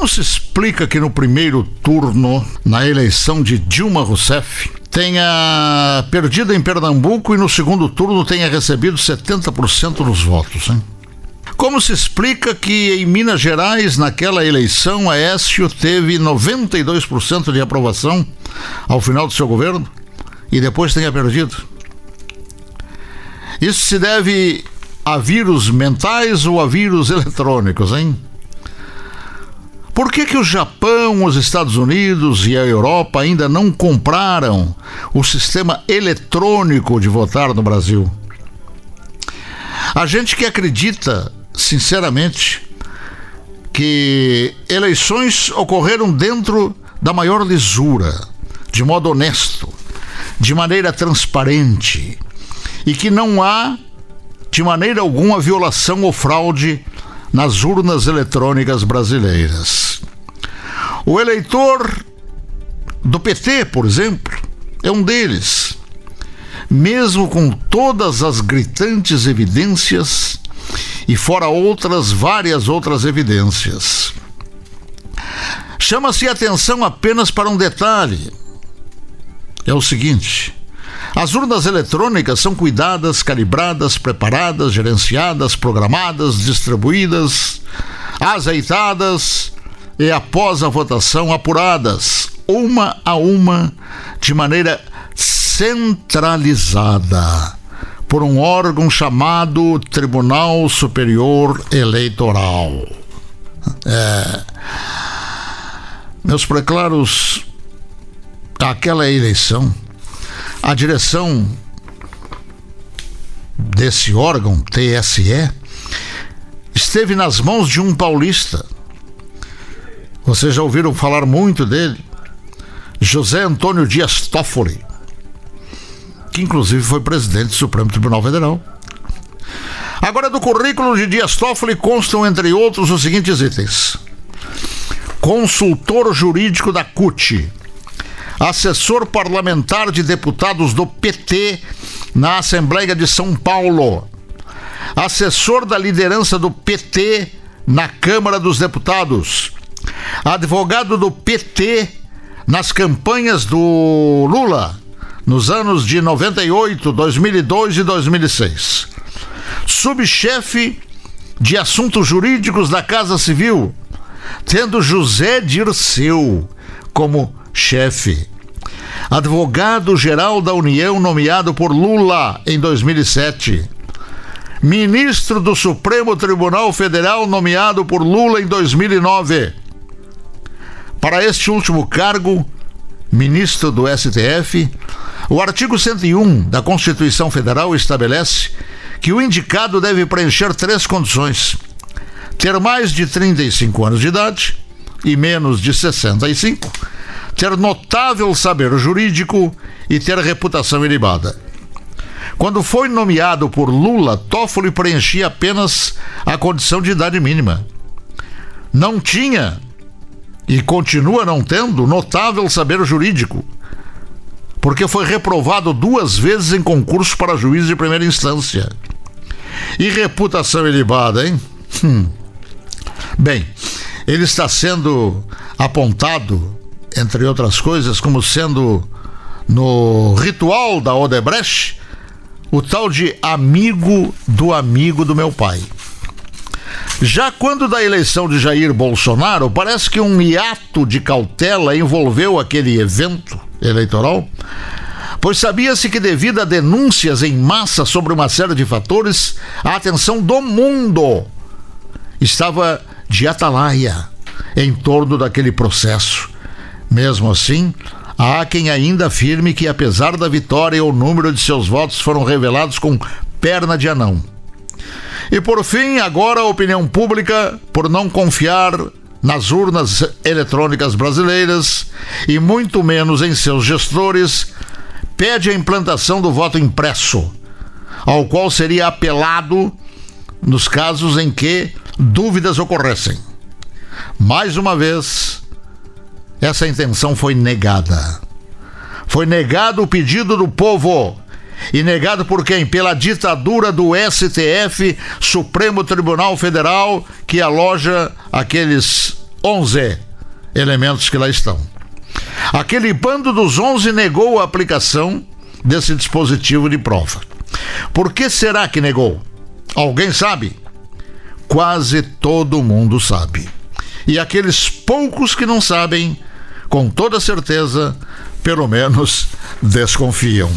Como se explica que no primeiro turno, na eleição de Dilma Rousseff, tenha perdido em Pernambuco e no segundo turno tenha recebido 70% dos votos, hein? Como se explica que em Minas Gerais, naquela eleição, Aécio teve 92% de aprovação ao final do seu governo e depois tenha perdido? Isso se deve a vírus mentais ou a vírus eletrônicos, hein? Por que, que o Japão, os Estados Unidos e a Europa ainda não compraram o sistema eletrônico de votar no Brasil? A gente que acredita, sinceramente, que eleições ocorreram dentro da maior lisura, de modo honesto, de maneira transparente, e que não há, de maneira alguma, violação ou fraude nas urnas eletrônicas brasileiras. O eleitor do PT, por exemplo, é um deles. Mesmo com todas as gritantes evidências e fora outras várias outras evidências. Chama-se atenção apenas para um detalhe. É o seguinte: as urnas eletrônicas são cuidadas, calibradas, preparadas, gerenciadas, programadas, distribuídas, azeitadas e após a votação apuradas, uma a uma, de maneira centralizada, por um órgão chamado Tribunal Superior Eleitoral. É, meus preclaros, aquela eleição a direção desse órgão, TSE, esteve nas mãos de um paulista. Vocês já ouviram falar muito dele? José Antônio Dias Toffoli, que inclusive foi presidente do Supremo Tribunal Federal. Agora, do currículo de Dias Toffoli constam, entre outros, os seguintes itens: consultor jurídico da CUT, assessor parlamentar de deputados do PT na Assembleia de São Paulo, assessor da liderança do PT na Câmara dos Deputados, advogado do PT nas campanhas do Lula nos anos de 98, 2002 e 2006. Subchefe de assuntos jurídicos da Casa Civil, tendo José Dirceu como chefe. Advogado-geral da União nomeado por Lula em 2007. Ministro do Supremo Tribunal Federal nomeado por Lula em 2009. Para este último cargo, ministro do STF, o artigo 101 da Constituição Federal estabelece que o indicado deve preencher três condições: ter mais de 35 anos de idade e menos de 65 ter notável saber jurídico e ter reputação ilibada. Quando foi nomeado por Lula, Toffoli preenchia apenas a condição de idade mínima. Não tinha e continua não tendo notável saber jurídico, porque foi reprovado duas vezes em concurso para juiz de primeira instância. E reputação ilibada, hein? Hum. Bem, ele está sendo apontado entre outras coisas, como sendo no ritual da Odebrecht, o tal de amigo do amigo do meu pai. Já quando da eleição de Jair Bolsonaro, parece que um hiato de cautela envolveu aquele evento eleitoral, pois sabia-se que, devido a denúncias em massa sobre uma série de fatores, a atenção do mundo estava de atalaia em torno daquele processo mesmo assim, há quem ainda afirme que, apesar da vitória, o número de seus votos foram revelados com perna de anão. E por fim, agora a opinião pública, por não confiar nas urnas eletrônicas brasileiras e muito menos em seus gestores, pede a implantação do voto impresso, ao qual seria apelado nos casos em que dúvidas ocorressem. Mais uma vez, essa intenção foi negada. Foi negado o pedido do povo. E negado por quem? Pela ditadura do STF, Supremo Tribunal Federal, que aloja aqueles 11 elementos que lá estão. Aquele bando dos 11 negou a aplicação desse dispositivo de prova. Por que será que negou? Alguém sabe? Quase todo mundo sabe. E aqueles poucos que não sabem, com toda certeza, pelo menos desconfiam.